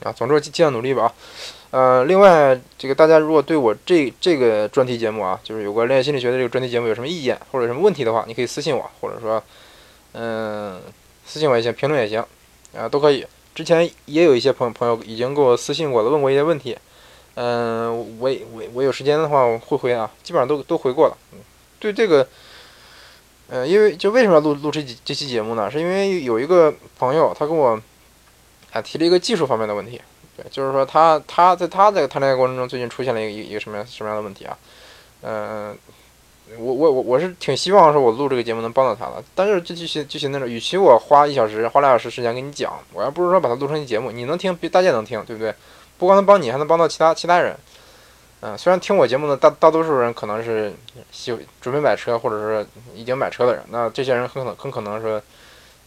啊，总之尽量努力吧啊。呃，另外，这个大家如果对我这这个专题节目啊，就是有关恋爱心理学的这个专题节目有什么意见或者什么问题的话，你可以私信我，或者说，嗯，私信我也行，评论也行，啊，都可以。之前也有一些朋朋友已经给我私信过了，问过一些问题，嗯，我我我有时间的话我会回啊，基本上都都回过了。嗯，对这个，呃，因为就为什么要录录这几这期节目呢？是因为有一个朋友他跟我啊。提了一个技术方面的问题，对，就是说他他在他在谈恋爱过程中，最近出现了一个一个什么样什么样的问题啊？嗯，我我我我是挺希望说我录这个节目能帮到他的，但是就就行就行那种，与其我花一小时花俩小时时间给你讲，我要不如说把它录成一节目，你能听，大家能听，对不对？不光能帮你，还能帮到其他其他人。嗯，虽然听我节目的大大多数人可能是喜准备买车，或者是已经买车的人，那这些人很可能很可能说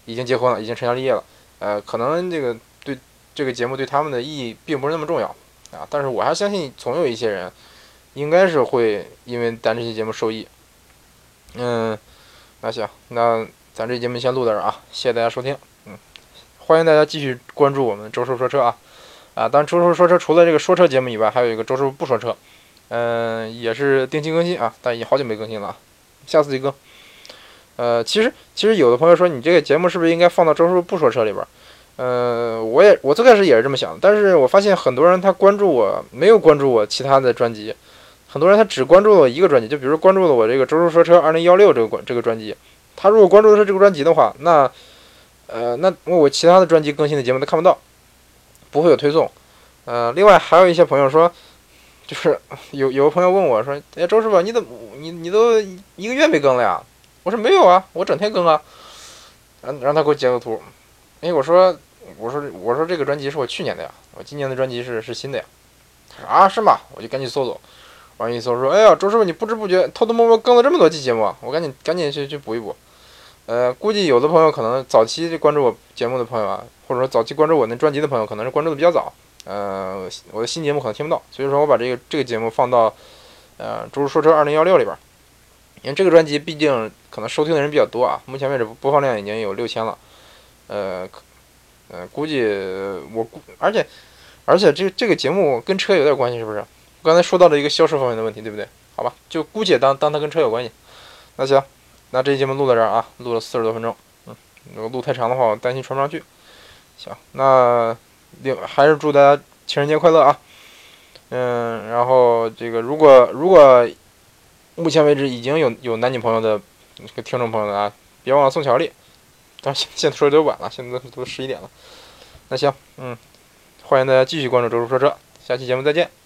已经结婚了，已经成家立业了。呃，可能这个对这个节目对他们的意义并不是那么重要啊。但是我还相信，总有一些人应该是会因为咱这期节目受益。嗯，那行，那咱这期节目先录到这儿啊，谢谢大家收听。嗯，欢迎大家继续关注我们周叔说车啊。啊，当然，周叔说车除了这个说车节目以外，还有一个周叔不说车，嗯，也是定期更新啊，但也好久没更新了，下次就更。呃，其实其实有的朋友说你这个节目是不是应该放到周叔不说车里边？呃，我也我最开始也是这么想，但是我发现很多人他关注我没有关注我其他的专辑，很多人他只关注了我一个专辑，就比如关注了我这个周叔说车二零幺六这个关这个专辑，他如果关注的是这个专辑的话，那呃那我其他的专辑更新的节目他看不到。不会有推送，呃，另外还有一些朋友说，就是 (laughs) 有有个朋友问我说：“哎，周师傅，你怎么你你都一个月没更了呀？”我说：“没有啊，我整天更啊。”让让他给我截个图。哎，我说我说我说这个专辑是我去年的呀，我今年的专辑是是新的呀。他说：“啊，是吗？”我就赶紧搜搜，完一搜说：“哎呀，周师傅，你不知不觉偷偷摸摸更了这么多期节目，我赶紧赶紧去去补一补。”呃，估计有的朋友可能早期就关注我节目的朋友啊，或者说早期关注我那专辑的朋友，可能是关注的比较早。呃，我的新节目可能听不到，所以说我把这个这个节目放到呃《猪猪说车二零幺六》里边，因为这个专辑毕竟可能收听的人比较多啊，目前为止播放量已经有六千了。呃，呃，估计我估，而且而且这这个节目跟车有点关系，是不是？刚才说到了一个销售方面的问题，对不对？好吧，就姑且当当它跟车有关系。那行。那这期节目录到这儿啊，录了四十多分钟，嗯，如果录太长的话，我担心传不上去。行，那另还是祝大家情人节快乐啊，嗯，然后这个如果如果目前为止已经有有男女朋友的这个听众朋友啊，别忘了送巧克力。但现现在说的有点晚了，现在都都十一点了。那行，嗯，欢迎大家继续关注周叔说车，下期节目再见。